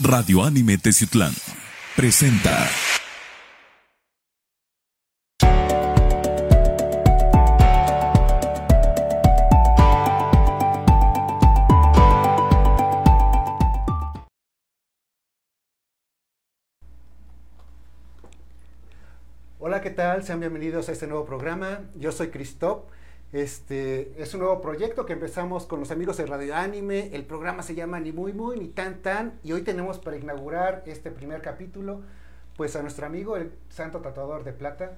Radio Anime Teciutlán presenta. Hola, ¿qué tal? Sean bienvenidos a este nuevo programa. Yo soy Christoph. Este es un nuevo proyecto que empezamos con los amigos de Radio Anime. El programa se llama Ni Muy Muy ni Tan Tan. Y hoy tenemos para inaugurar este primer capítulo, pues a nuestro amigo, el Santo Tatuador de Plata,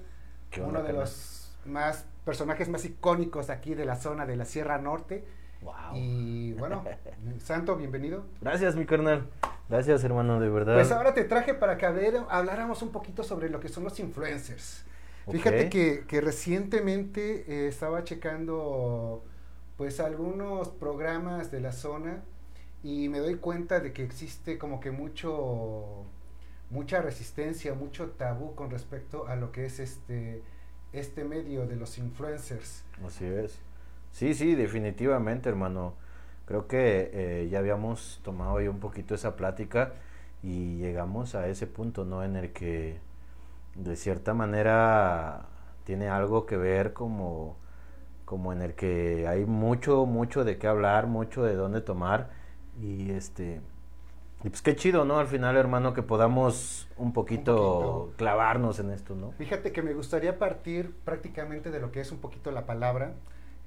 ¿Qué uno de los más personajes más icónicos aquí de la zona de la Sierra Norte. Wow. Y bueno, Santo, bienvenido. Gracias, mi carnal. Gracias, hermano, de verdad. Pues ahora te traje para que habláramos un poquito sobre lo que son los influencers. Fíjate que recientemente eh, estaba checando pues algunos programas de la zona y me doy cuenta de que existe como que mucho mucha resistencia, mucho tabú con respecto a lo que es este este medio de los influencers. Así es. Sí, sí, definitivamente, hermano. Creo que eh, ya habíamos tomado ahí un poquito esa plática y llegamos a ese punto, ¿no? En el que de cierta manera tiene algo que ver como, como en el que hay mucho, mucho de qué hablar, mucho de dónde tomar y este... Y pues qué chido, ¿no? Al final, hermano, que podamos un poquito, poquito. clavarnos en esto, ¿no? Fíjate que me gustaría partir prácticamente de lo que es un poquito la palabra,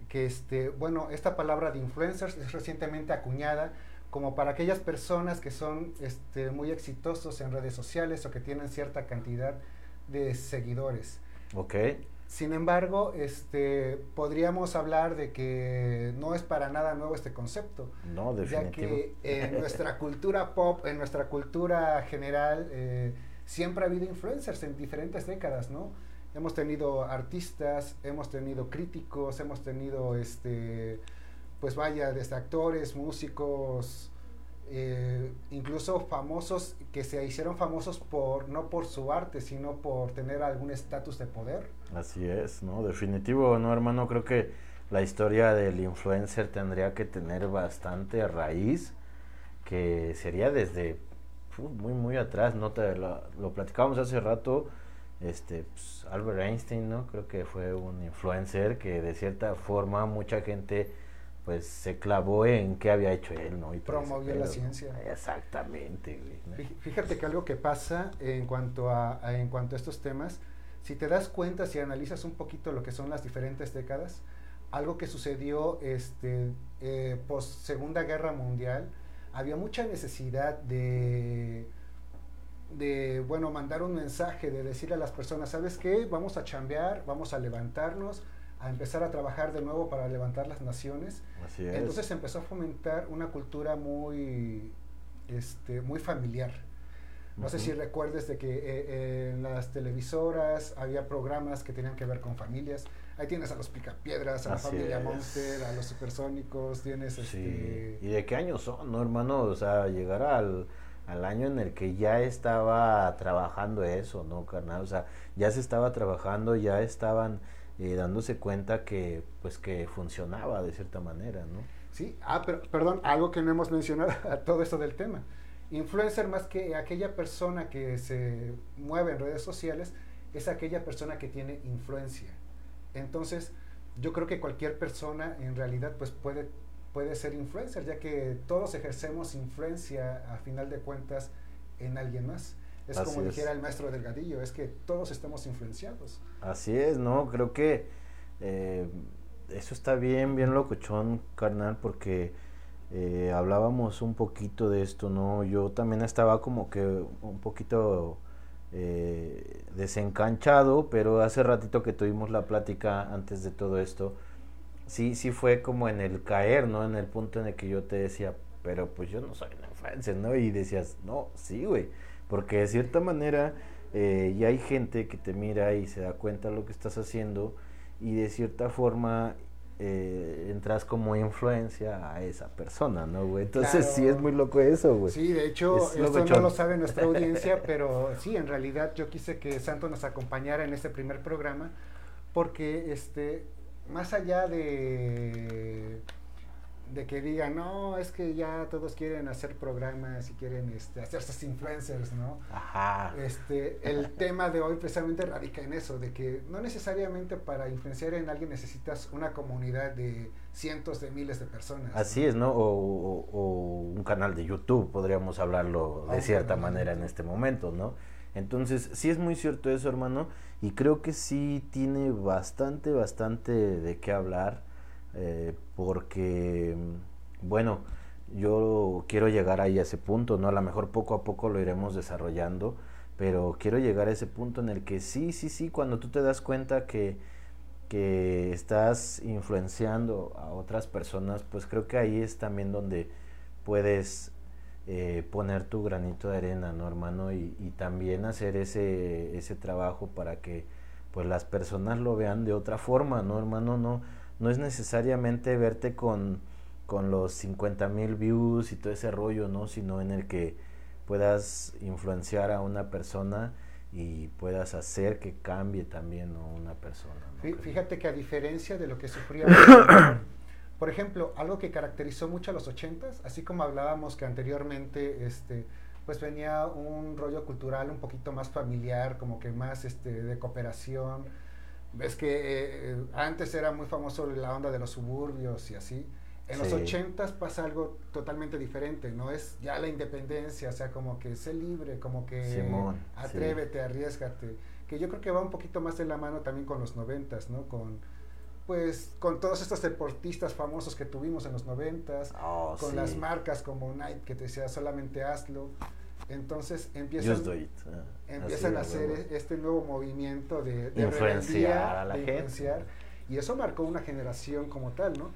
que este, bueno, esta palabra de influencers es recientemente acuñada como para aquellas personas que son este, muy exitosos en redes sociales o que tienen cierta cantidad de seguidores. Ok. Sin embargo, este, podríamos hablar de que no es para nada nuevo este concepto No, ya definitivo. que en nuestra cultura pop, en nuestra cultura general, eh, siempre ha habido influencers en diferentes décadas, ¿no? Hemos tenido artistas, hemos tenido críticos, hemos tenido, este, pues vaya, desde actores, músicos, eh, incluso famosos que se hicieron famosos por no por su arte, sino por tener algún estatus de poder. Así es, ¿no? Definitivo, ¿no, hermano? Creo que la historia del influencer tendría que tener bastante raíz, que sería desde muy, muy atrás, ¿no? Te lo, lo platicábamos hace rato, este, pues, Albert Einstein, ¿no? Creo que fue un influencer que de cierta forma mucha gente pues se clavó en qué había hecho él, ¿no? Y Promovió la ciencia. Exactamente, Fíjate que algo que pasa en cuanto a, a- en cuanto a estos temas, si te das cuenta, si analizas un poquito lo que son las diferentes décadas, algo que sucedió este, eh, post Segunda Guerra Mundial, había mucha necesidad de, de, bueno, mandar un mensaje, de decirle a las personas, ¿sabes qué? Vamos a chambear, vamos a levantarnos, a empezar a trabajar de nuevo para levantar las naciones. Así es. Entonces empezó a fomentar una cultura muy, este, muy familiar. No sé Ujú. si recuerdes de que eh, eh, en las televisoras había programas que tenían que ver con familias. Ahí tienes a los Picapiedras, a la Así familia es. Monster, a los supersónicos, tienes Sí. este... ¿Y de qué años son, no, hermano? O sea, llegar al, al año en el que ya estaba trabajando eso, ¿no, carnal? O sea, ya se estaba trabajando, ya estaban eh, dándose cuenta que, pues, que funcionaba de cierta manera, ¿no? Sí, ah, pero, perdón, algo que no hemos mencionado a todo esto del tema. Influencer más que aquella persona que se mueve en redes sociales, es aquella persona que tiene influencia. Entonces, yo creo que cualquier persona en realidad pues puede, puede ser influencer, ya que todos ejercemos influencia a final de cuentas en alguien más. Es Así como es. dijera el maestro Delgadillo, es que todos estamos influenciados. Así es, ¿no? Creo que eh, eso está bien, bien locochón, carnal, porque eh, hablábamos un poquito de esto, ¿no? Yo también estaba como que un poquito eh, desencanchado, pero hace ratito que tuvimos la plática antes de todo esto, sí, sí fue como en el caer, ¿no? En el punto en el que yo te decía, pero pues yo no soy una influencer, ¿no? Y decías, no, sí, güey, porque de cierta manera eh, ya hay gente que te mira y se da cuenta de lo que estás haciendo y de cierta forma eh, entras como influencia a esa persona, ¿no, güey? Entonces sí es muy loco eso, güey. Sí, de hecho, Es esto no lo sabe nuestra audiencia, pero sí, en realidad yo quise que Santo nos acompañara en este primer programa, porque este, más allá de, de que digan, no, es que ya todos quieren hacer programas y quieren este, hacerse influencers, ¿no? Ajá. Este, el tema de hoy precisamente radica en eso, de que no necesariamente para influenciar en alguien necesitas una comunidad de cientos de miles de personas. Así es, ¿no? O, o, un canal de YouTube, podríamos hablarlo de cierta manera en este momento, ¿no? Entonces, sí es muy cierto eso, hermano, y creo que sí tiene bastante, bastante de qué hablar eh, porque, bueno, yo quiero llegar ahí a ese punto, ¿no? A lo mejor poco a poco lo iremos desarrollando, pero quiero llegar a ese punto en el que sí, sí, sí, cuando tú te das cuenta que, que estás influenciando a otras personas, pues creo que ahí es también donde puedes eh, poner tu granito de arena, ¿no, hermano? Y, y, también hacer ese, ese trabajo para que pues las personas lo vean de otra forma, ¿no, hermano? No, no es necesariamente verte con, con los 50 mil views y todo ese rollo, ¿no? Sino en el que puedas influenciar a una persona y puedas hacer que cambie también ¿no? una persona. Fíjate que a diferencia de lo que sufría, por ejemplo, algo que caracterizó mucho a los ochentas, así como hablábamos que anteriormente, este, pues venía un rollo cultural un poquito más familiar, como que más este, de cooperación, Ves que eh, antes era muy famoso la onda de los suburbios y así. En los ochentas pasa algo totalmente diferente, no es ya la independencia, o sea, como que sé libre, como que atrévete, arriesgate, que yo creo que va un poquito más de la mano también con los noventas, ¿no? Con, pues, con todos estos deportistas famosos que tuvimos en los noventas, oh, con las marcas como Nike que te decía solamente hazlo, entonces empiezan, ah, empiezan a hacer este nuevo movimiento de, de influenciar a la gente. y eso marcó una generación como tal, ¿no?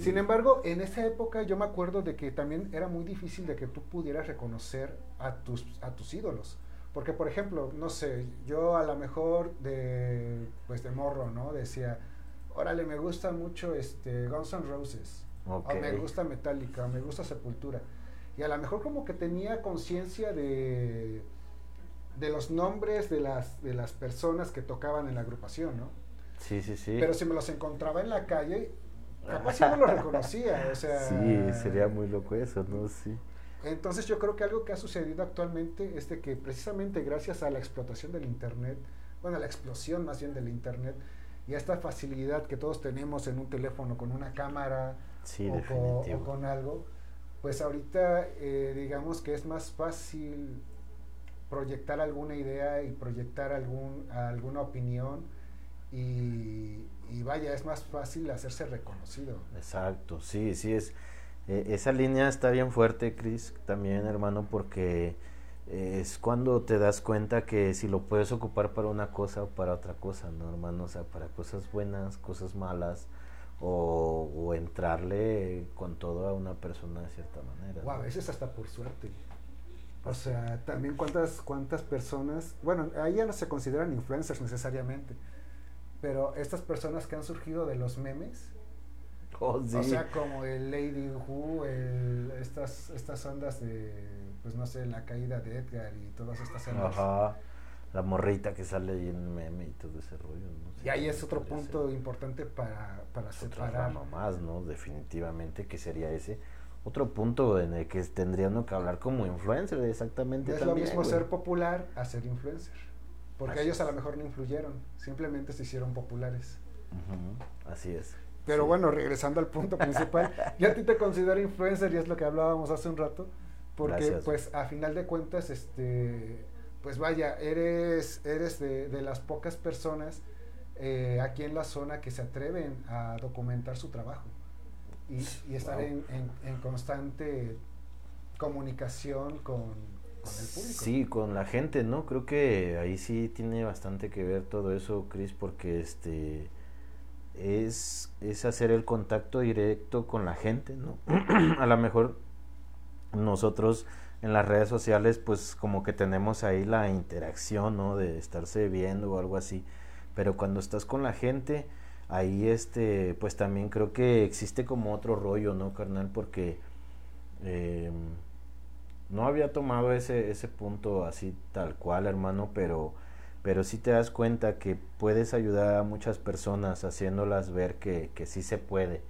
Sin embargo, en esa época yo me acuerdo de que también era muy difícil de que tú pudieras reconocer a tus, a tus ídolos. Porque, por ejemplo, no sé, yo a lo mejor de, pues de morro, ¿no? Decía, órale, me gusta mucho este Guns N' Roses. O me gusta Metallica, o me gusta Sepultura y a lo mejor como que tenía conciencia de, de los nombres de las, de las personas que tocaban en la agrupación, ¿no? Sí, sí, sí. Pero si me los encontraba en la calle, capaz si no los reconocía, o sea... Sí, sería muy loco eso, ¿no? Sí. Entonces yo creo que algo que ha sucedido actualmente es de que precisamente gracias a la explotación del Internet, bueno, a la explosión más bien del Internet, y a esta facilidad que todos tenemos en un teléfono con una cámara o, o, con algo, pues ahorita eh, digamos que es más fácil proyectar alguna idea y proyectar algún, alguna opinión y, vaya, es más fácil hacerse reconocido. Exacto, sí, sí, es, e, esa línea está bien fuerte, Chris, también hermano, porque es cuando te das cuenta que si lo puedes ocupar para una cosa o para otra cosa, ¿no, hermano? O sea, para cosas buenas, cosas malas, o, entrarle con todo a una persona de cierta manera. O a veces hasta por suerte. O sea, también cuántas, cuántas personas, bueno, ahí ya no se consideran influencers necesariamente, pero estas personas que han surgido de los memes, oh, o sea, como el Lady Who, el, estas, estas ondas de, pues no sé, la caída de Edgar y todas estas ondas. Ajá la morrita que sale ahí en meme y todo ese rollo. ¿no? y ahí es otro punto importante para, para separar. más, ¿no? Definitivamente que sería ese. Otro punto en el que tendríamos que hablar como influencer, exactamente. Es lo mismo ser popular a ser influencer. Porque ellos a lo mejor no influyeron, simplemente se hicieron populares. Así es. Pero bueno, regresando al punto principal, yo a ti te considero influencer y es lo que hablábamos hace un rato, porque pues a final de cuentas, este, pues vaya, eres, eres de, las pocas personas eh, aquí en la zona que se atreven a documentar su trabajo y, estar en, constante comunicación con, el público. Sí, con la gente, ¿no? Creo que ahí sí tiene bastante que ver todo eso, Chris, porque este es, es hacer el contacto directo con la gente, ¿no? a lo mejor nosotros en las redes sociales pues como que tenemos ahí la interacción, ¿no? De estarse viendo o algo así. Pero cuando estás con la gente, ahí este, pues también creo que existe como otro rollo, ¿no, carnal? Porque em, no había tomado ese, ese punto así tal cual, hermano, pero, pero sí te das cuenta que puedes ayudar a muchas personas haciéndolas ver que, que sí se puede,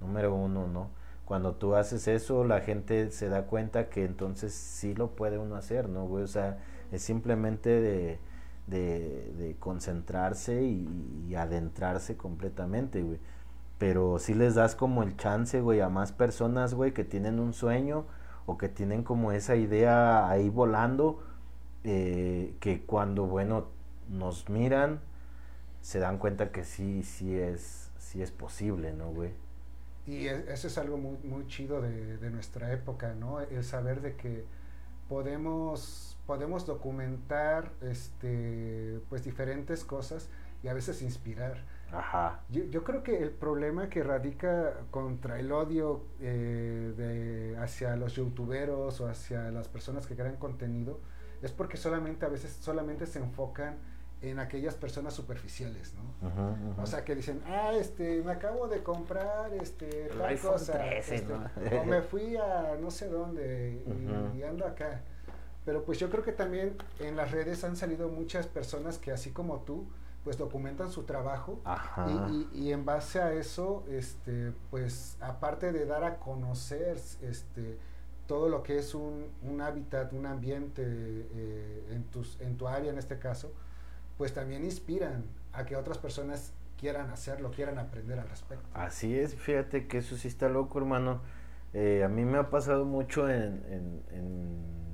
número uno, ¿no? Cuando tú haces eso, la gente se da cuenta que entonces sí lo puede uno hacer, ¿no, güey? O sea, es simplemente de, de, concentrarse y, adentrarse completamente, güey. Pero si les das como el chance, güey, a más personas, güey, que tienen un sueño o que tienen como esa idea ahí volando, eh, que cuando, bueno, nos miran, se dan cuenta que sí, sí es, sí es posible, ¿no, güey? Y eso es algo muy, muy chido de, de, nuestra época, ¿no? El saber de que podemos, podemos documentar este, pues diferentes cosas y a veces inspirar. Ajá. Yo, yo creo que el problema que radica contra el odio eh, de, hacia los youtuberos o hacia las personas que crean contenido es porque solamente a veces solamente se enfocan en aquellas personas superficiales, ¿no? O sea, que dicen, ah, este, me acabo de comprar, este, tal cosa, este, o me fui a no sé dónde y, ando acá. Pero pues yo creo que también en las redes han salido muchas personas que así como tú, pues documentan su trabajo y, y, en base a eso, este, pues aparte de dar a conocer, este, todo lo que es un, un hábitat, un ambiente eh, en, tus, en tu área en este caso, pues también inspiran a que otras personas quieran hacerlo, quieran aprender al respecto. Así es, fíjate que eso sí está loco, hermano. Eh, a mí me ha pasado mucho en,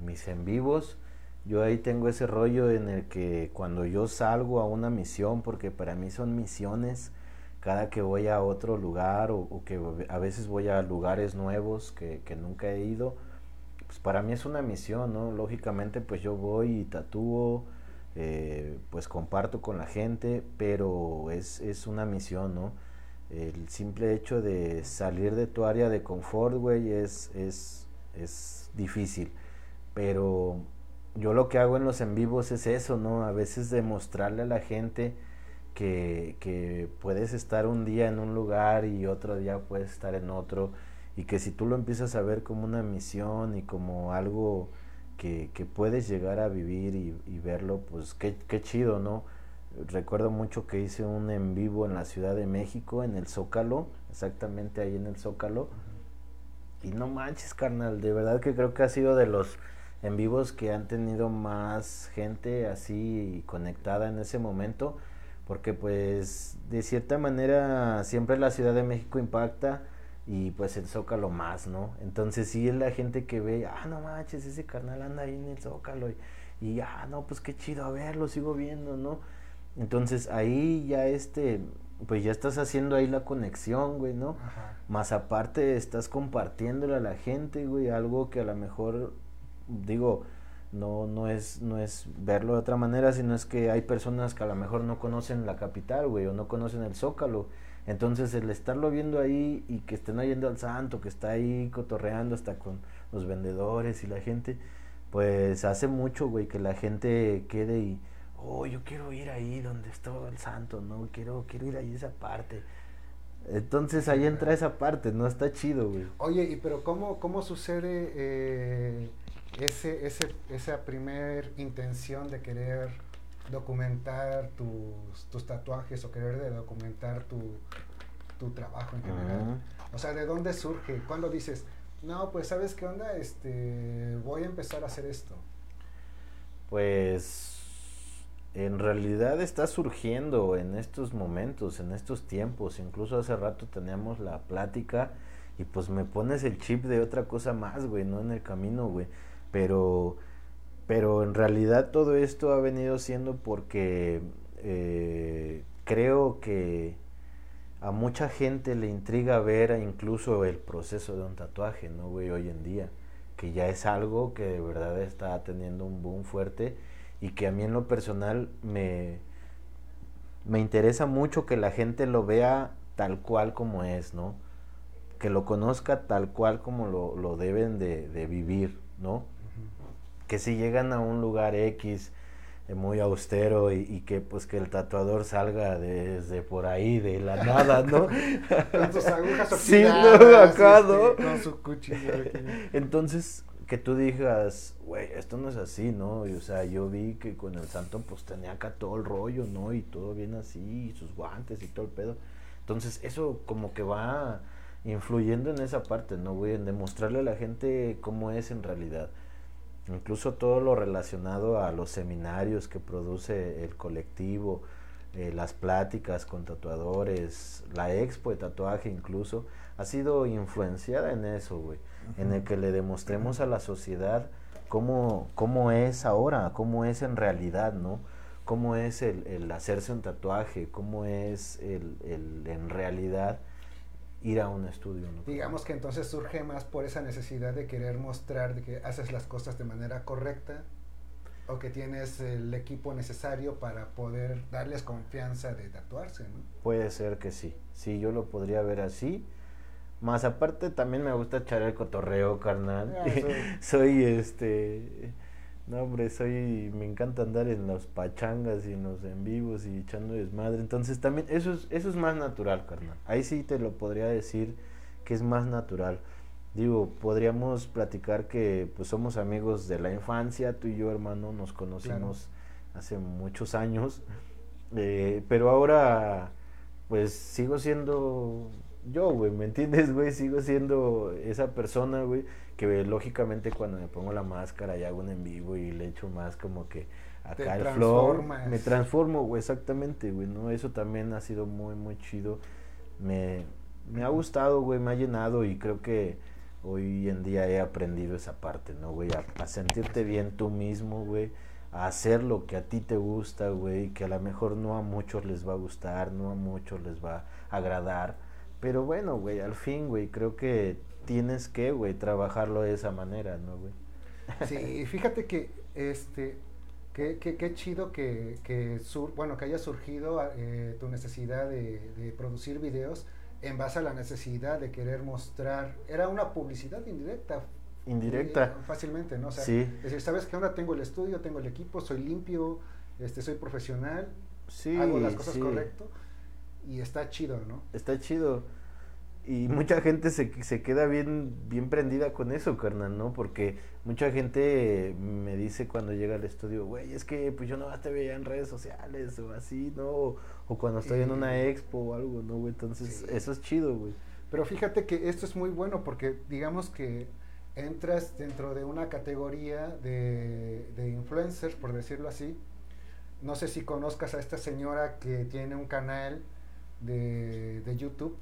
mis en vivos. Yo ahí tengo ese rollo en el que cuando yo salgo a una misión, porque para mí son misiones, cada que voy a otro lugar o, que a veces voy a lugares nuevos que, que, nunca he ido, pues para mí es una misión, ¿no? Lógicamente pues yo voy y tatúo, eh, pues comparto con la gente, pero es, es, una misión, ¿no? El simple hecho de salir de tu área de confort, güey, es, es, es difícil. Pero yo lo que hago en los en vivos es eso, ¿no? A veces demostrarle a la gente que, que puedes estar un día en un lugar y otro día puedes estar en otro. Y que si tú lo empiezas a ver como una misión y como algo que, puedes llegar a vivir y, verlo, pues qué, chido, ¿no? Recuerdo mucho que hice un en vivo en la Ciudad de México, en el Zócalo, exactamente ahí en el Zócalo. Y no manches, carnal, de verdad que creo que ha sido de los en vivos que han tenido más gente así conectada en ese momento, porque pues de cierta manera siempre la Ciudad de México impacta y pues el Zócalo más, ¿no? Entonces sí es la gente que ve, ah, no manches, ese carnal anda ahí en el Zócalo y, y ah, no, pues qué chido, a ver, lo sigo viendo, ¿no? Entonces ahí ya este, pues ya estás haciendo ahí la conexión, güey, ¿no? Más aparte estás compartiéndole a la gente, güey, algo que a lo mejor, digo, no, no, es, no es verlo de otra manera, sino es que hay personas que a lo mejor no conocen la capital, güey, o no conocen el Zócalo entonces el estarlo viendo ahí y que estén oyendo al santo, que está ahí cotorreando hasta con los vendedores y la gente, pues hace mucho, güey, que la gente quede y, oh, yo quiero ir ahí donde está el santo, ¿no? Quiero, quiero ir ahí esa parte. Entonces ahí entra esa parte, ¿no? Está chido, güey. Oye, y pero ¿cómo, cómo sucede eh, ese, ese, esa primer intención de querer documentar tus, tus tatuajes o querer de documentar tu, tu trabajo en general. O sea, ¿de dónde surge? cuando dices, no, pues sabes qué onda, este, voy a empezar a hacer esto? Pues en realidad está surgiendo en estos momentos, en estos tiempos. Incluso hace rato teníamos la plática y pues me pones el chip de otra cosa más, güey, no en el camino, güey. Pero pero en realidad todo esto ha venido siendo porque eh, creo que a mucha gente le intriga ver incluso el proceso de un tatuaje, ¿no, güey? Hoy en día, que ya es algo que de verdad está teniendo un boom fuerte y que a mí en lo personal me, me interesa mucho que la gente lo vea tal cual como es, ¿no? Que lo conozca tal cual como lo, lo deben de, de vivir, ¿no? Que si llegan a un lugar X eh, muy austero y, que pues que el tatuador salga desde por ahí de la nada, ¿no? con sus agujas sí, acá, este, con su cuchillo. Entonces, que tú digas, güey, esto no es así, ¿no? Y, o sea, yo vi que con el santo pues tenía acá todo el rollo, ¿no? Y todo bien así, y sus guantes y todo el pedo. Entonces, eso como que va influyendo en esa parte, ¿no, güey? En demostrarle a la gente cómo es en realidad. Incluso todo lo relacionado a los seminarios que produce el colectivo, eh, las pláticas con tatuadores, la expo de tatuaje incluso, ha sido influenciada en eso, güey. En el que le demostremos a la sociedad cómo, cómo es ahora, cómo es en realidad, ¿no? Cómo es el, el hacerse un tatuaje, cómo es el, el en realidad ir a un estudio. Digamos que entonces surge más por esa necesidad de querer mostrar de que haces las cosas de manera correcta o que tienes el equipo necesario para poder darles confianza de tatuarse, ¿no? Puede ser que sí, sí, yo lo podría ver así. Más aparte también me gusta echar el cotorreo, carnal. Ah, soy este no, hombre, soy me encanta andar en las pachangas y en los en vivos y echando desmadre. Entonces también eso es eso es más natural, carnal. Ahí sí te lo podría decir que es más natural. Digo, podríamos platicar que pues somos amigos de la infancia, tú y yo, hermano, nos conocimos hace muchos años. Eh, pero ahora pues sigo siendo yo, güey, ¿me entiendes, güey? Sigo siendo esa persona, güey, que lógicamente cuando me pongo la máscara y hago un en vivo y le echo más como que Te acá el transformas. me transformo, güey, exactamente, güey, ¿no? Eso también ha sido muy, muy chido. Me, me ha gustado, güey, me ha llenado y creo que hoy en día he aprendido esa parte, ¿no, güey? A, a sentirte bien tú mismo, güey. A hacer lo que a ti te gusta, güey. Que a lo mejor no a muchos les va a gustar, no a muchos les va a agradar. Pero bueno, güey, al fin, güey, creo que tienes que, güey, trabajarlo de esa manera, ¿no, güey? Sí, fíjate que este qué, qué, qué chido que, que sur- bueno que haya surgido eh, tu necesidad de, de producir videos en base a la necesidad de querer mostrar, era una publicidad indirecta. Indirecta. eh, fácilmente, ¿no? O sea, Sí. decir, ¿sabes qué onda? Tengo el estudio, tengo el equipo, soy limpio, este, soy profesional, Sí, hago las cosas sí. correcto y está chido, ¿no? Está chido. Y mucha gente se, se queda bien, bien prendida con eso, carnal, ¿no? Porque mucha gente me dice cuando llega al estudio, güey, es que pues yo no te veía en redes sociales o así, ¿no? O, o cuando estoy en una Y- expo o algo, ¿no, güey? Entonces, Sí. eso es chido, güey. Pero fíjate que esto es muy bueno porque digamos que entras dentro de una categoría de, de influencers, por decirlo así. No sé si conozcas a esta señora que tiene un canal de, de YouTube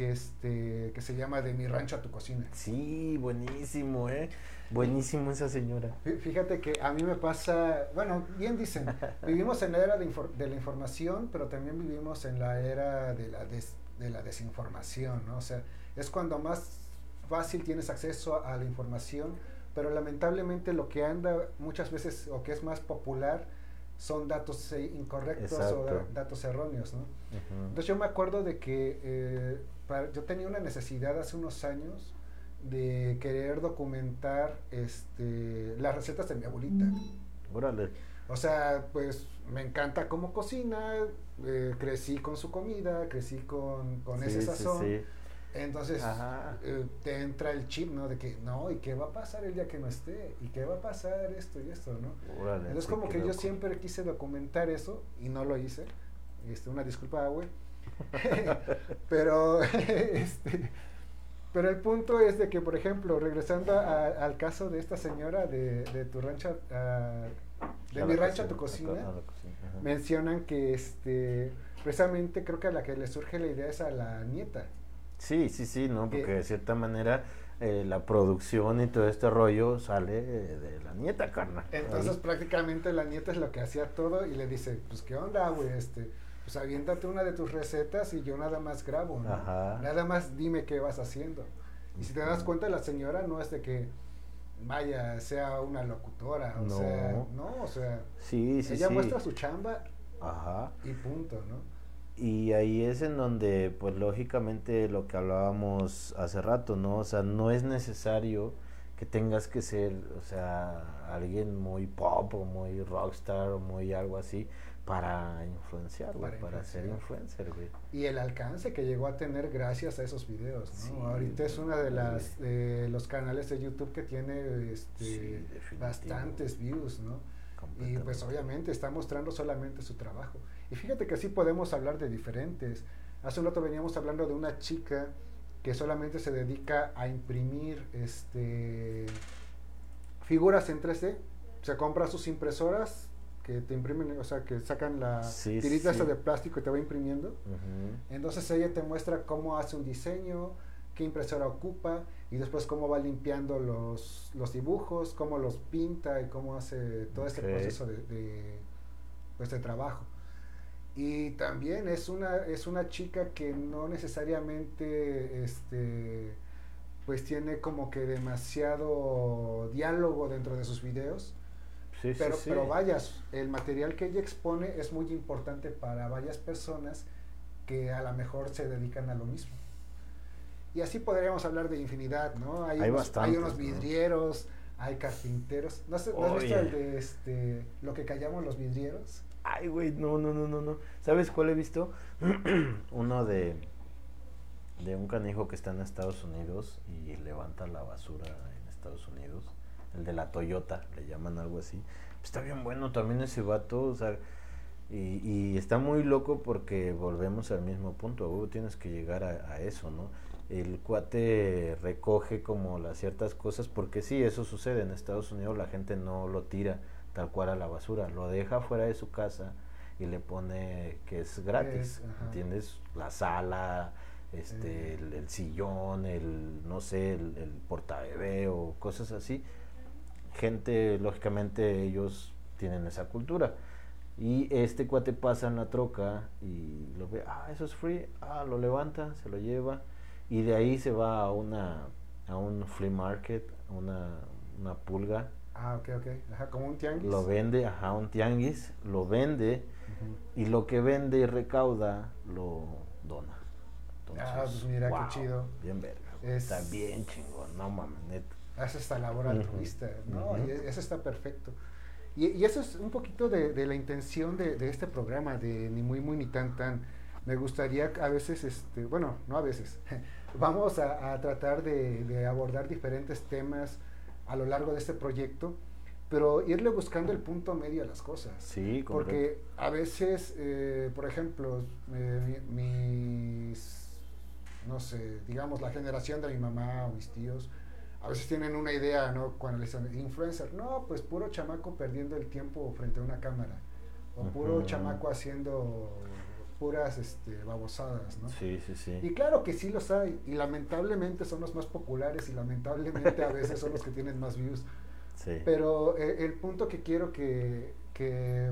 que, este, que se llama De mi rancho a tu cocina. Sí, buenísimo, ¿eh? Buenísimo esa señora. Fí- Fíjate que a mí me pasa, bueno, bien dicen, vivimos en la era de, infor- de la información, pero también vivimos en la era de la, des- de la desinformación, ¿no? O sea, es cuando más fácil tienes acceso a la información, pero lamentablemente lo que anda muchas veces o que es más popular son datos eh, incorrectos o da- datos erróneos, ¿no? Entonces yo me acuerdo de que eh, para- yo tenía una necesidad hace unos años de querer documentar este, las recetas de mi abuelita. Órale. O sea, pues me encanta cómo cocina, eh, crecí con su comida, crecí con, con ese Sí, sí, sazón. sí. Entonces Ajá. eh, te entra el chip, ¿no? De que, no, ¿y qué va a pasar el día que no esté? ¿Y qué va a pasar esto y esto, ¿no? Órale. Entonces sí, como que yo siempre quise documentar eso y no lo hice. Este, una disculpa, güey. pero, este, pero el punto es de que, por ejemplo, regresando a- al caso de esta señora de, de tu rancho, a- de A mi la rancho a tu cocina, mencionan que este, precisamente creo que a la que le surge la idea es a la nieta. Sí, sí, sí, ¿no? que- Porque de cierta manera eh, la producción y todo este rollo sale eh, de la nieta, carnal. Entonces Ahí. prácticamente la nieta es lo que hacía todo y le dice, pues qué onda, güey, este, pues aviéntate una de tus recetas y yo nada más grabo, ¿no? Ajá. Nada más dime qué vas haciendo. Y si te das cuenta, la señora no es de que, vaya, sea una locutora, o No. sea, no, o sea, Sí, sí, ella sí. muestra su chamba Ajá. y punto, ¿no? Y ahí es en donde, pues lógicamente lo que hablábamos hace rato, ¿no? O sea, no es necesario que tengas que ser, o sea, alguien muy pop o muy rockstar o muy algo así para influenciar, güey, Para para, ser influencer, güey. Y el alcance que llegó a tener gracias a esos videos, ¿no? Sí, Ahorita es una de las de los canales de YouTube que tiene este, Sí, bastantes views, ¿no? Y pues obviamente está mostrando solamente su trabajo. Y fíjate que sí podemos hablar de diferentes. Hace un rato veníamos hablando de una chica que solamente se dedica a imprimir este figuras en 3D. Se compra sus impresoras que te imprimen, o sea, que sacan la Sí, tirita sí. de plástico y te va imprimiendo. Entonces ella te muestra cómo hace un diseño, qué impresora ocupa y después cómo va limpiando los, los dibujos, cómo los pinta y cómo hace todo Ok. proceso de, de, pues, de trabajo. Y también es una, es una chica que no necesariamente este, pues tiene como que demasiado diálogo dentro de sus videos. Sí, Pero, sí. pero vayas, el material que ella expone es muy importante para varias personas que a lo mejor se dedican a lo mismo. Y así podríamos hablar de infinidad, ¿no? Hay, Hay unos, bastantes, hay unos ¿no? vidrieros, hay carpinteros. ¿No, has- no has visto el de este, lo que callamos los vidrieros? Ay, güey, no, no, no, no, no. ¿Sabes cuál he visto? Uno de de un canijo que está en Estados Unidos y levanta la basura en Estados Unidos. El de la Toyota, le llaman algo así. Está bien bueno también ese vato, o sea, y, y está muy loco porque volvemos al mismo punto, tienes que llegar a, a eso, ¿no? El cuate recoge como las ciertas cosas, porque sí, eso sucede en Estados Unidos, la gente no lo tira tal cual a la basura, lo deja fuera de su casa y le pone que es gratis, Es. ¿entiendes? La sala, este, Eh. el, el sillón, el, no sé, el, el portabebé o cosas así. Gente, lógicamente, ellos tienen esa cultura. Y este cuate pasa en la troca y lo ve, ah, eso es free, ah, lo levanta, se lo lleva y de ahí se va a una a un flea market, a una, una pulga, Ah, ok, ok. Ajá, como un tianguis. lo vende, ajá, un tianguis, lo vende y lo que vende y recauda lo dona. Ah, pues mira, qué chido. Bien verga. Es- Está bien chingón, no mames, neta. Hace esta labor altruista, ¿no? ujú. Y e- eso está perfecto. Y, y eso es un poquito de, de la intención de, de este programa, de ni muy, muy, ni tan, tan. Me gustaría a veces, este, bueno, no a veces, vamos a, a tratar de, de abordar diferentes temas a lo largo de este proyecto, pero irle buscando el punto medio a las cosas. Sí, correcto. Porque a veces, eh, por ejemplo, eh, mi- mis, no sé, digamos la generación de mi mamá o mis tíos, a veces tienen una idea, ¿no? Cuando les dicen influencer, no, pues puro chamaco perdiendo el tiempo frente a una cámara, o puro chamaco haciendo puras este, babosadas, ¿no? Sí, sí, sí. Y claro que sí los hay, y lamentablemente son los más populares y lamentablemente a veces son los que tienen más views. sí. Pero eh, el punto que quiero que, que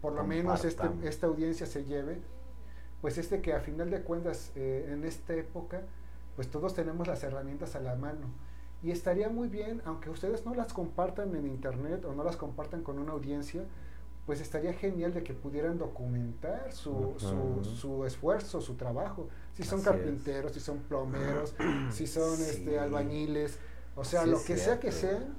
por lo menos este, esta audiencia se lleve, pues este que a final de cuentas eh, en esta época, pues todos tenemos las herramientas a la mano. Y estaría muy bien, aunque ustedes no las compartan en internet o no las compartan con una audiencia, pues estaría genial de que pudieran documentar su, su, su esfuerzo, su trabajo. Si son Así es. carpinteros, si son plomeros, si son Sí. este, albañiles, o sea, Sí lo que sea que sean,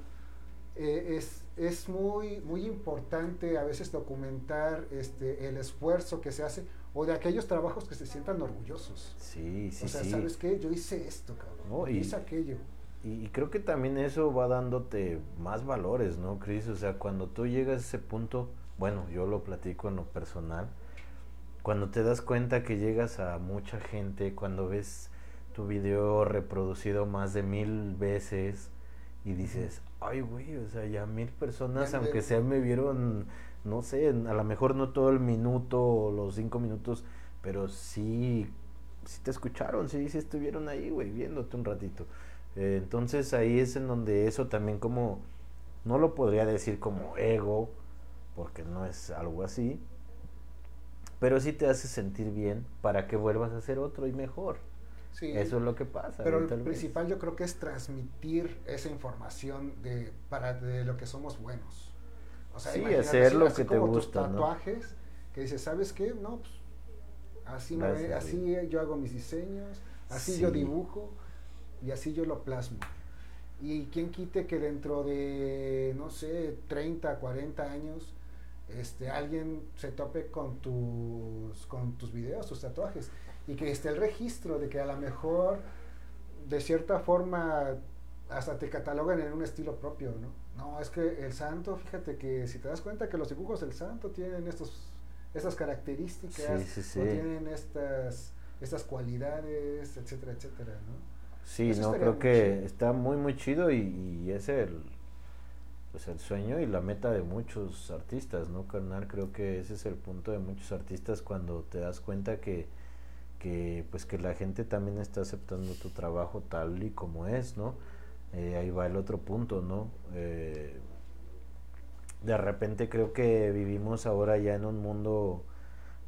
eh, es, es muy, muy importante a veces documentar este, el esfuerzo que se hace o de aquellos trabajos que se sientan orgullosos. Sí, sí, o sea, sí. ¿sabes qué? Yo hice esto, cabrón. No, yo y- hice aquello. Y, y creo que también eso va dándote más valores, ¿no, Cris? O sea, cuando tú llegas a ese punto, bueno, yo lo platico en lo personal, cuando te das cuenta que llegas a mucha gente, cuando ves tu video reproducido más de mil veces y dices, ay, güey, o sea, ya mil personas, Ya aunque sea, me vieron, no sé, a lo mejor no todo el minuto o los cinco minutos, pero sí, sí te escucharon, sí, sí estuvieron ahí, güey, viéndote un ratito. Eh, entonces ahí es en donde eso también como, no lo podría decir como ego, porque no es algo así, pero sí te hace sentir bien para que vuelvas a hacer otro y mejor. Sí, Eso es lo que pasa. pero vez. principal yo creo que es transmitir esa información de, para de lo que somos buenos. O sea, Sí, hacer lo que te gusta, tus ¿no? tatuajes, que dices, ¿sabes qué? No, pues así, me- así yo hago mis diseños, así Sí. yo dibujo y así yo lo plasmo. Y quién quite que dentro de, no sé, 30, 40 años, este, alguien se tope con tus, con tus videos, tus tatuajes, y que esté el registro de que a lo mejor, de cierta forma, hasta te catalogan en un estilo propio, ¿no? No, es que el santo, fíjate que si te das cuenta que los dibujos del santo tienen estos, estas características, Sí, sí, o sí. tienen estas estas cualidades, etcétera, etcétera, ¿no? Sí, Eso no, creo que chido. está muy, muy chido y, y es el, pues el sueño y la meta de muchos artistas, ¿no, carnal? Creo que ese es el punto de muchos artistas cuando te das cuenta que, que pues que la gente también está aceptando tu trabajo tal y como es, ¿no? Eh, ahí va el otro punto, ¿no? Eh, de repente creo que vivimos ahora ya en un mundo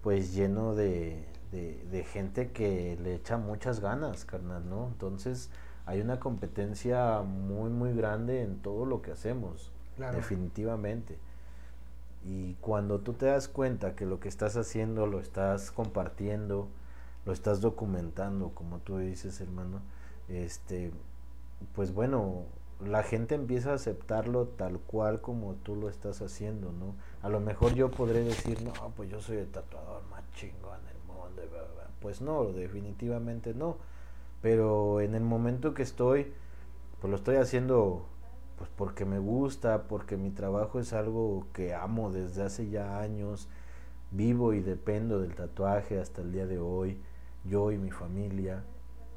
pues lleno de, de, de gente que le echa muchas ganas, carnal, ¿no? Entonces hay una competencia muy, muy grande en todo lo que hacemos, Claro. definitivamente. Y cuando tú te das cuenta que lo que estás haciendo lo estás compartiendo, lo estás documentando, como tú dices, hermano, este, pues bueno, la gente empieza a aceptarlo tal cual como tú lo estás haciendo, ¿no? A lo mejor yo podré decir, no, pues yo soy el tatuador más chingón del mundo, y bla, bla, bla". pues no, definitivamente no, pero en el momento que estoy, pues lo estoy haciendo pues porque me gusta, porque mi trabajo es algo que amo desde hace ya años, vivo y dependo del tatuaje hasta el día de hoy, yo y mi familia.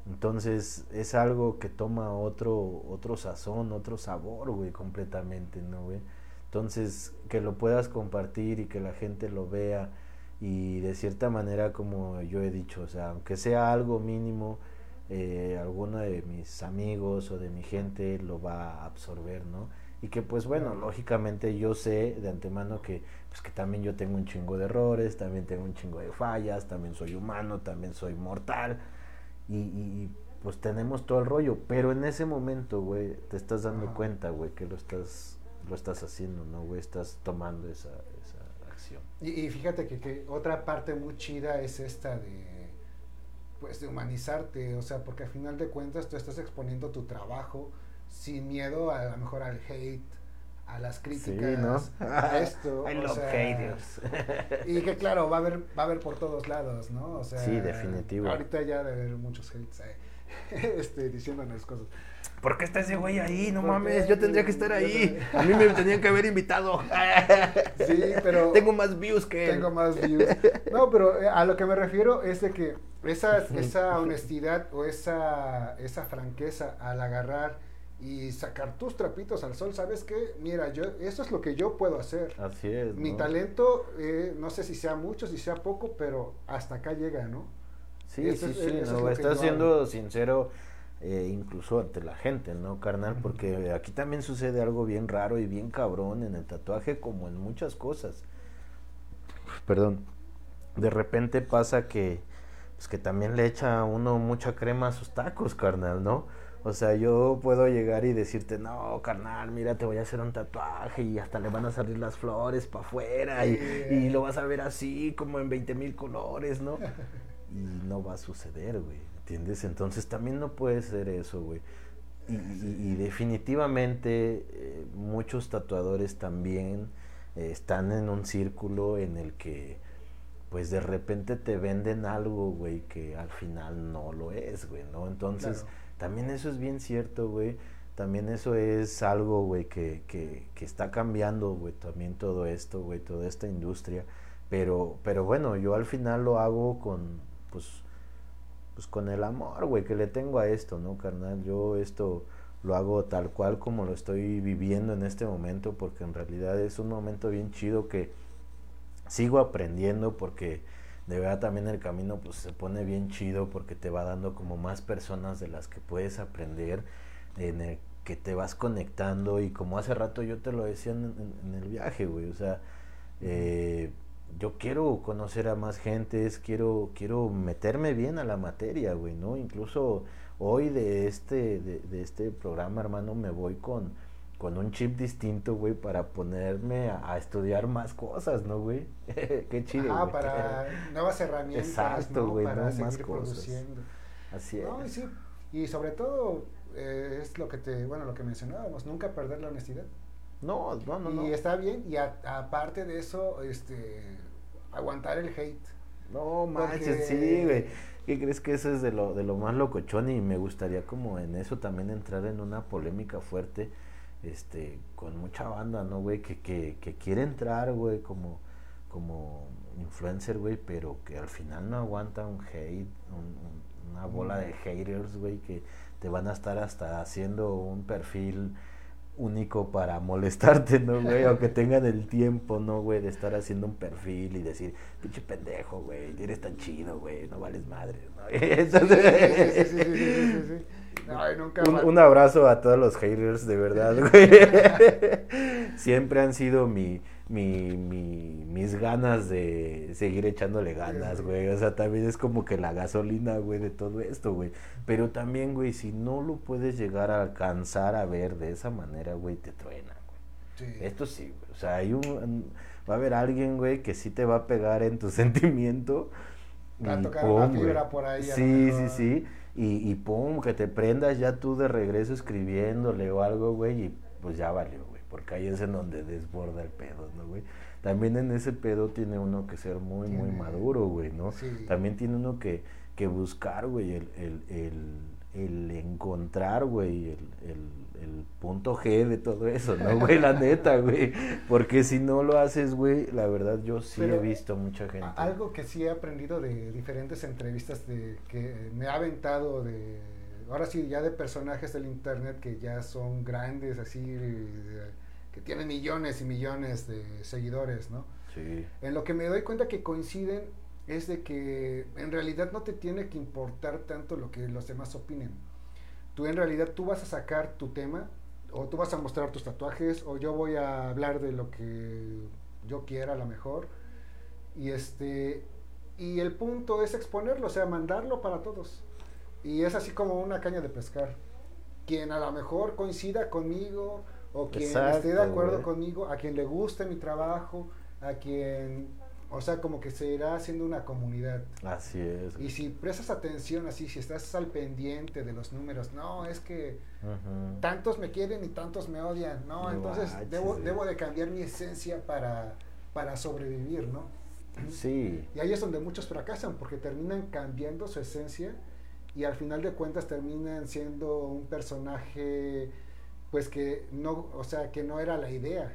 Entonces es algo que toma otro, otro sazón, otro sabor, güey, completamente, ¿no, güey? Entonces, que lo puedas compartir y que la gente lo vea y de cierta manera, como yo he dicho, o sea, aunque sea algo mínimo, eh, alguno de mis amigos o de mi gente lo va a absorber, ¿no? Y que pues bueno, lógicamente yo sé de antemano que pues que también yo tengo un chingo de errores, también tengo un chingo de fallas, también soy humano, también soy mortal y, y- pues tenemos todo el rollo, pero en ese momento, güey, te estás dando cuenta, güey, que lo estás lo estás haciendo, ¿no, güey? Estás tomando esa. Y, y fíjate que, que otra parte muy chida es esta de pues de humanizarte, o sea, porque al final de cuentas tú estás exponiendo tu trabajo sin miedo a, lo mejor al hate, a las críticas, ¿no? a esto, I o love sea, haters. y que claro, va a haber va a haber por todos lados, ¿no? O sea, Sí, definitivo. Ahorita ya debe haber muchos hates eh, este diciéndonos cosas. ¿Por qué está ese güey ahí? No ¿Por mames, yo tendría que estar ahí. A mí me tenían que haber invitado. Sí, pero Tengo más views que él. Tengo más views. No, pero eh, a lo que me refiero es de que esa, esa honestidad o esa, esa franqueza al agarrar y sacar tus trapitos al sol, ¿sabes qué? Mira, yo eso es lo que yo puedo hacer. Así es. Mi ¿no? talento, eh, no sé si sea mucho, si sea poco, pero hasta acá llega, ¿no? Sí, Eso sí, es- sí. es no, lo que estás siendo hago. sincero eh, incluso ante la gente, ¿no, carnal? Porque aquí también sucede algo bien raro y bien cabrón en el tatuaje como en muchas cosas. Perdón. De repente pasa que, pues que también le echa a uno mucha crema a sus tacos, carnal, ¿no? O sea, yo puedo llegar y decirte, no, carnal, mira, te voy a hacer un tatuaje y hasta le van a salir las flores para afuera y, y lo vas a ver así, como en 20 mil colores, ¿no? Y no va a suceder, güey, ¿entiendes? Entonces también no puede ser eso, güey. Y, y- y definitivamente eh, muchos tatuadores también eh, están en un círculo en el que pues de repente te venden algo, güey, que al final no lo es, güey, ¿no? Entonces, Claro. también eso es bien cierto, güey. También eso es algo, güey, que, que, que está cambiando, güey, también todo esto, güey, toda esta industria. Pero, pero bueno, yo al final lo hago con, pues, pues con el amor, güey, que le tengo a esto, ¿no, carnal? Yo esto lo hago tal cual como lo estoy viviendo en este momento, porque en realidad es un momento bien chido que sigo aprendiendo, porque de verdad también el camino pues se pone bien chido, porque te va dando como más personas de las que puedes aprender, en el que te vas conectando, y como hace rato yo te lo decía en, en- el viaje, güey, o sea, eh, yo quiero conocer a más gentes, quiero, quiero meterme bien a la materia, güey, ¿no? Incluso hoy de este, de, de este programa, hermano, me voy con, con un chip distinto, güey, para ponerme a, a estudiar más cosas, ¿no, güey? Qué chido. Güey. para nuevas herramientas, Exacto, ¿no? güey, para ¿no? seguir Más cosas. Así es. No, y sí, y sobre todo eh, es lo que te, bueno, lo que mencionábamos, nunca perder la honestidad. No, no, no, no. y está bien, y aparte de eso, este, aguantar el hate. No manches, Porque- sí, güey. ¿Qué crees que eso es de lo, de lo más locochón? Y me gustaría como en eso también entrar en una polémica fuerte, este, con mucha banda, ¿no, güey? Que, que, que quiere entrar, güey, como, como influencer, güey, pero que al final no aguanta un hate, una bola de haters, güey, que te van a estar hasta haciendo un perfil único para molestarte, ¿no, güey? O que tengan el tiempo, ¿no, güey? De estar haciendo un perfil y decir, pinche pendejo, güey, eres tan chido, güey, no vales madre, ¿no? sí, sí, sí, un, un, abrazo a todos los haters, de verdad, güey. Siempre han sido mi, mi, mi, mis ganas de seguir echándole ganas, güey. O sea, también es como que la gasolina, güey, de todo esto, güey. Pero también, güey, si no lo puedes llegar a alcanzar a ver de esa manera, güey, te truena, güey. Esto sí, güey. O sea, hay un, va a haber alguien, güey, que sí te va a pegar en tu sentimiento. Va a tocar una fibra por ahí. Sí, sí, sí. Y, y pum, que te prendas ya tú de regreso escribiéndole o algo, güey, y pues ya valió, porque ahí es en donde desborda el pedo, ¿no, güey? También en ese pedo tiene uno que ser muy, muy maduro, güey, ¿no? También tiene uno que, que buscar, güey, el, el, el, el encontrar, güey, el, el, punto G de todo eso, ¿no, güey? La neta, güey. Porque si no lo haces, güey, la verdad yo sí he visto mucha gente. Algo que sí he aprendido de diferentes entrevistas de que me ha aventado de ahora sí, ya de personajes del internet que ya son grandes, así, que tienen millones y millones de seguidores, ¿no? Sí. En lo que me doy cuenta que coinciden es de que en realidad no te tiene que importar tanto lo que los demás opinen. Tú en realidad tú vas a sacar tu tema o tú vas a mostrar tus tatuajes o yo voy a hablar de lo que yo quiera a lo mejor y este y el punto es exponerlo, o sea, mandarlo para todos. Y es así como una caña de pescar. Quien a lo mejor coincida conmigo o quien esté de acuerdo conmigo, a quien le guste mi trabajo, a quien, o sea, como que se irá haciendo una comunidad. Así es. Y si prestas atención así, si estás al pendiente de los números, no, es que tantos me quieren y tantos me odian, no, entonces debo, debo de cambiar mi esencia para, para sobrevivir, ¿no? Sí. Y ahí es donde muchos fracasan porque terminan cambiando su esencia y al final de cuentas terminan siendo un personaje pues que no, o sea, que no era la idea.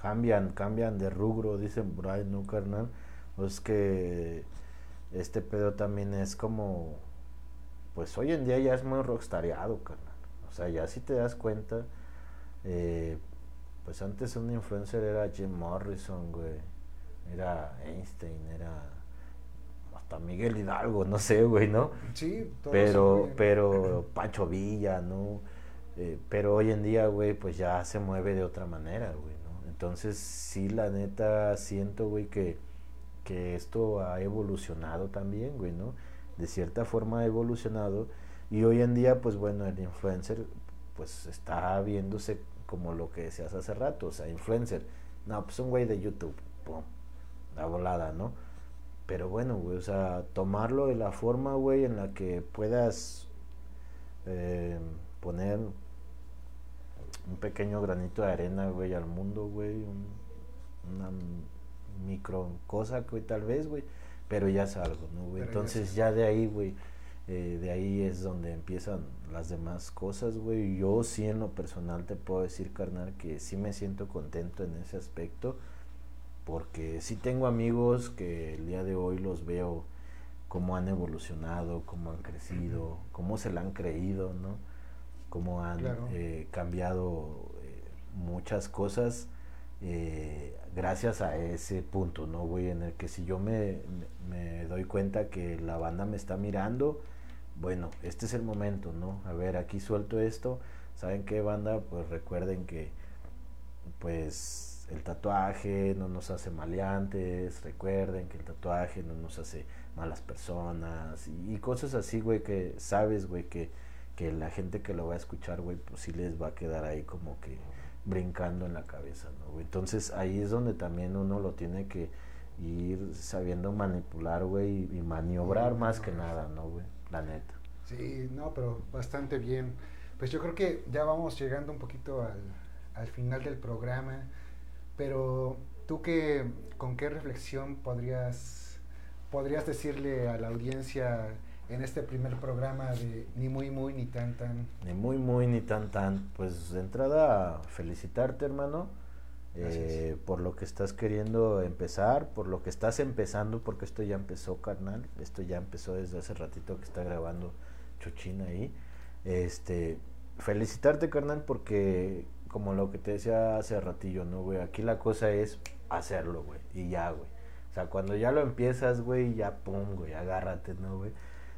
Cambian, cambian de rubro, dicen por ahí, ¿no, carnal? Pues que este pedo también es como, pues hoy en día ya es muy rockstareado, carnal. O sea, ya si te das cuenta, eh, pues antes un influencer era Jim Morrison, güey. Era Einstein, era hasta Miguel Hidalgo, no sé, güey, ¿no? Sí, pero, pero Pancho Villa, ¿no? Eh, pero hoy en día, güey, pues ya se mueve de otra manera, güey. Entonces, sí, la neta, siento, güey, que, que esto ha evolucionado también, güey, ¿no? De cierta forma ha evolucionado. Y hoy en día, pues bueno, el influencer, pues está viéndose como lo que decías hace rato, o sea, influencer. No, pues un güey de YouTube, pum, la volada, ¿no? Pero bueno, güey, o sea, tomarlo de la forma, güey, en la que puedas eh, poner un pequeño granito de arena, güey, al mundo, güey, una micro cosa, güey, tal vez, güey, pero ya es algo, ¿no, güey? Entonces ya de ahí, güey, eh, de ahí es donde empiezan las demás cosas, güey. Yo sí en lo personal te puedo decir, carnal, que sí me siento contento en ese aspecto porque sí tengo amigos que el día de hoy los veo cómo han evolucionado, cómo han crecido, cómo se la han creído, ¿no? Cómo han eh, cambiado eh, muchas cosas eh, gracias a ese punto, ¿no, güey? En el que si yo me, me, doy cuenta que la banda me está mirando, bueno, este es el momento, ¿no? A ver, aquí suelto esto, ¿saben qué, banda? Pues recuerden que, pues el tatuaje no nos hace maleantes, recuerden que el tatuaje no nos hace malas personas y, cosas así, güey, que sabes, güey, que, que la gente que lo va a escuchar, güey, pues sí les va a quedar ahí como que brincando en la cabeza, ¿no? Entonces ahí es donde también uno lo tiene que ir sabiendo manipular, güey, y maniobrar más que nada, ¿no, güey? La neta. Sí, no, pero bastante bien. Pues yo creo que ya vamos llegando un poquito al, al final del programa. Pero tú qué, con qué reflexión podrías, podrías decirle a la audiencia en este primer programa de ni muy muy ni tan tan. Ni muy muy ni tan tan. Pues de entrada felicitarte hermano. eh, por lo que estás queriendo empezar, por lo que estás empezando, porque esto ya empezó, carnal. Esto ya empezó desde hace ratito que está grabando Chochina ahí. Este, felicitarte, carnal, porque como lo que te decía hace ratillo, ¿no, güey? Aquí la cosa es hacerlo, güey, y ya, güey. O sea, cuando ya lo empiezas, güey, ya pum, güey, agárrate, ¿no, güey?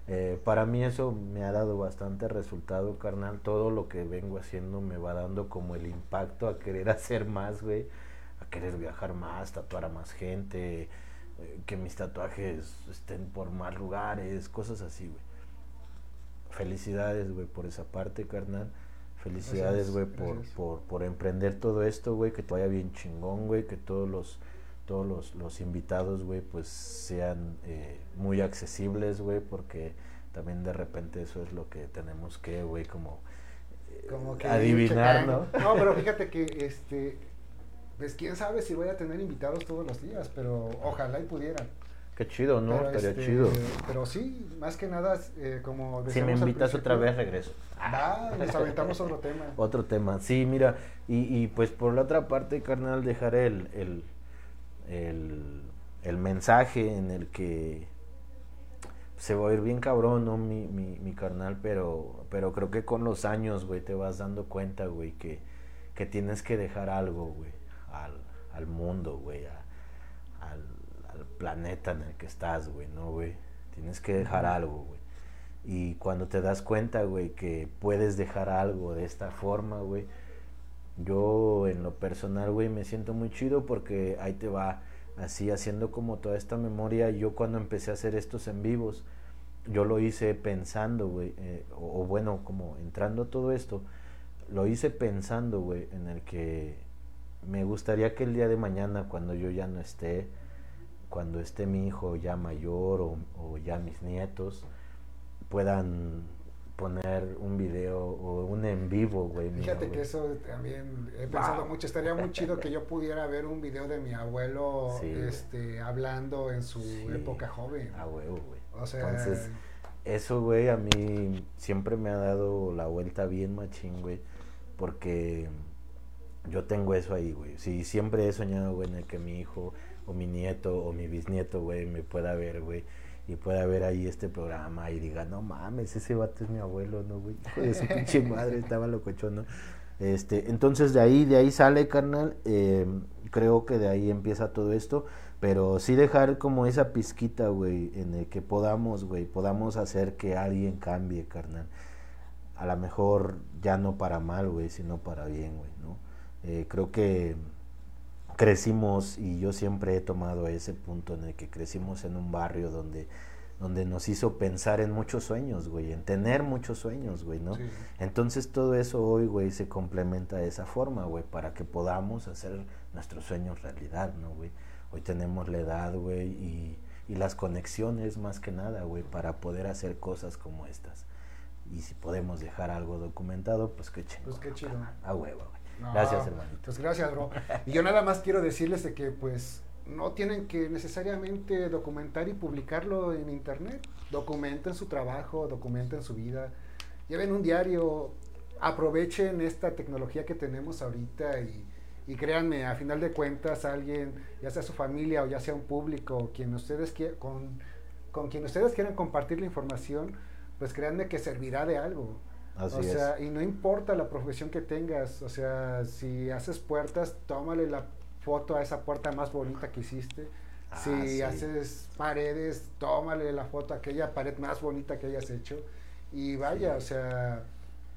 Eh, para mí eso me ha dado bastante resultado, carnal. Todo lo que vengo haciendo me va dando como el impacto a querer hacer más, güey. A querer viajar más, tatuar a más gente, eh, que mis tatuajes estén por más lugares, cosas así, güey. Felicidades, güey, por esa parte, carnal. Felicidades, güey, por, por, por emprender todo esto, güey. Que te vaya bien chingón, güey. Que todos los todos los, los invitados, güey, pues sean eh, muy accesibles, güey, porque también de repente eso es lo que tenemos que, güey, como, eh, como que adivinar, ¿no? No, pero fíjate que, este, pues quién sabe si voy a tener invitados todos los días, pero ojalá y pudieran. Qué chido, ¿no? Pero, Estaría este, chido. Pero sí, más que nada, eh, como Si me invitas otra vez, regreso. Va, nos aventamos otro tema. Otro tema, sí, mira, y, y pues por la otra parte, carnal, dejar el, el, el, el mensaje en el que se va a ir bien cabrón, ¿no? Mi, mi, mi carnal, pero, pero creo que con los años, güey, te vas dando cuenta, güey, que, que tienes que dejar algo, güey, al, al mundo, güey, al, al planeta en el que estás, güey, ¿no, güey? Tienes que dejar algo, güey. Y cuando te das cuenta, güey, que puedes dejar algo de esta forma, güey, yo en lo personal, güey, me siento muy chido porque ahí te va así haciendo como toda esta memoria. Yo cuando empecé a hacer estos en vivos, yo lo hice pensando, güey, eh, o, bueno, como entrando a todo esto, lo hice pensando, güey, en el que me gustaría que el día de mañana, cuando yo ya no esté, cuando esté mi hijo ya mayor o ya mis nietos, puedan poner un video o un en vivo, güey. Fíjate que eso también he pensado Wow. mucho. Estaría muy chido que yo pudiera ver un video de mi abuelo Sí, este, hablando en su Sí. época joven. A huevo, güey. O sea, Entonces, eso, güey, a mí siempre me ha dado la vuelta bien machín, güey. Porque yo tengo eso ahí, güey. Sí, siempre he soñado, güey, en el que mi hijo o mi nieto o mi bisnieto, güey, me pueda ver, güey. Y pueda ver ahí este programa y diga, no mames, ese vato es mi abuelo, ¿no, güey? Hijo de su pinche madre, estaba locochón, ¿no? Este, entonces de ahí, de ahí sale, carnal. eh, creo que de ahí empieza todo esto. Pero sí dejar como esa pizquita, güey, en el que podamos, güey, podamos hacer que alguien cambie, carnal. A lo mejor ya no para mal, güey, sino para bien, güey, ¿no? Eh, creo que crecimos y yo siempre he tomado ese punto en el que crecimos en un barrio donde, donde nos hizo pensar en muchos sueños, güey, en tener muchos sueños, güey, ¿no? sí. Entonces todo eso hoy, güey, se complementa de esa forma, güey, para que podamos hacer nuestros sueños realidad, ¿no, güey? Hoy tenemos la edad, güey, y, y las conexiones más que nada, güey, para poder hacer cosas como estas. Y si podemos dejar algo documentado, pues qué chingón. Pues qué chido. A huevo. No, Gracias, hermanito. Pues gracias, bro. Y yo nada más quiero decirles de que pues no tienen que necesariamente documentar y publicarlo en internet. Documenten su trabajo, documenten su vida. Lleven un diario, aprovechen esta tecnología que tenemos ahorita y, y créanme, a final de cuentas alguien, ya sea su familia o ya sea un público, quien ustedes quie- con, con quien ustedes quieran compartir la información, pues créanme que servirá de algo. Así o es. sea, y no importa la profesión que tengas, o sea, si haces puertas, tómale la foto a esa puerta más bonita que hiciste. Ah, si sí. haces paredes, tómale la foto a aquella pared más bonita que hayas hecho. Y vaya, Sí. o sea,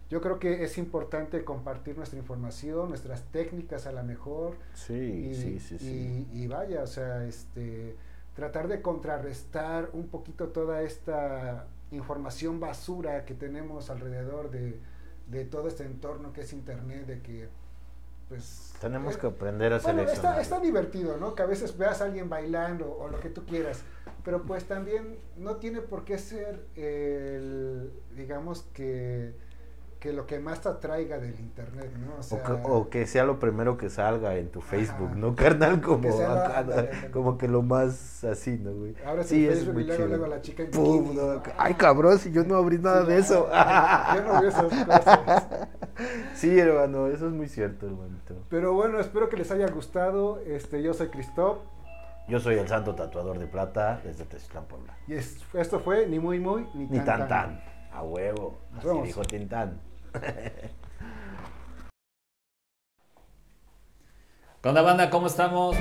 yo creo que es importante compartir nuestra información, nuestras técnicas a la mejor. Sí, Y, sí, sí, sí. y- y vaya, o sea, este, tratar de contrarrestar un poquito toda esta información basura que tenemos alrededor de, de todo este entorno que es internet, de que pues... Tenemos eh, que aprender a bueno, seleccionar. está, está divertido, ¿no? Que a veces veas a alguien bailando o lo que tú quieras, pero pues también no tiene por qué ser el, digamos que, que lo que más te atraiga del internet, ¿no? O, que, o que sea lo primero que salga en tu Ajá. Facebook, ¿no, carnal? Como, sea lo- acá, ándale, ándale. como que lo más así, ¿no, güey? Ahora sí, sí, es muy y luego, chido. luego la chica en Pum, bikini. Ay, cabrón, si yo no abrí nada Sí, de eso. Yo no vi esas cosas. sí, hermano, eso es muy cierto, hermanito. Pero bueno, espero que les haya gustado. Este, yo soy Cristóbal. Yo soy el santo tatuador de plata desde Tezclán, Puebla. Y es- esto fue ni muy muy ni, Ni tan tan. A huevo. Así dijo Tintán. ¿Qué onda, banda? ¿Cómo estamos?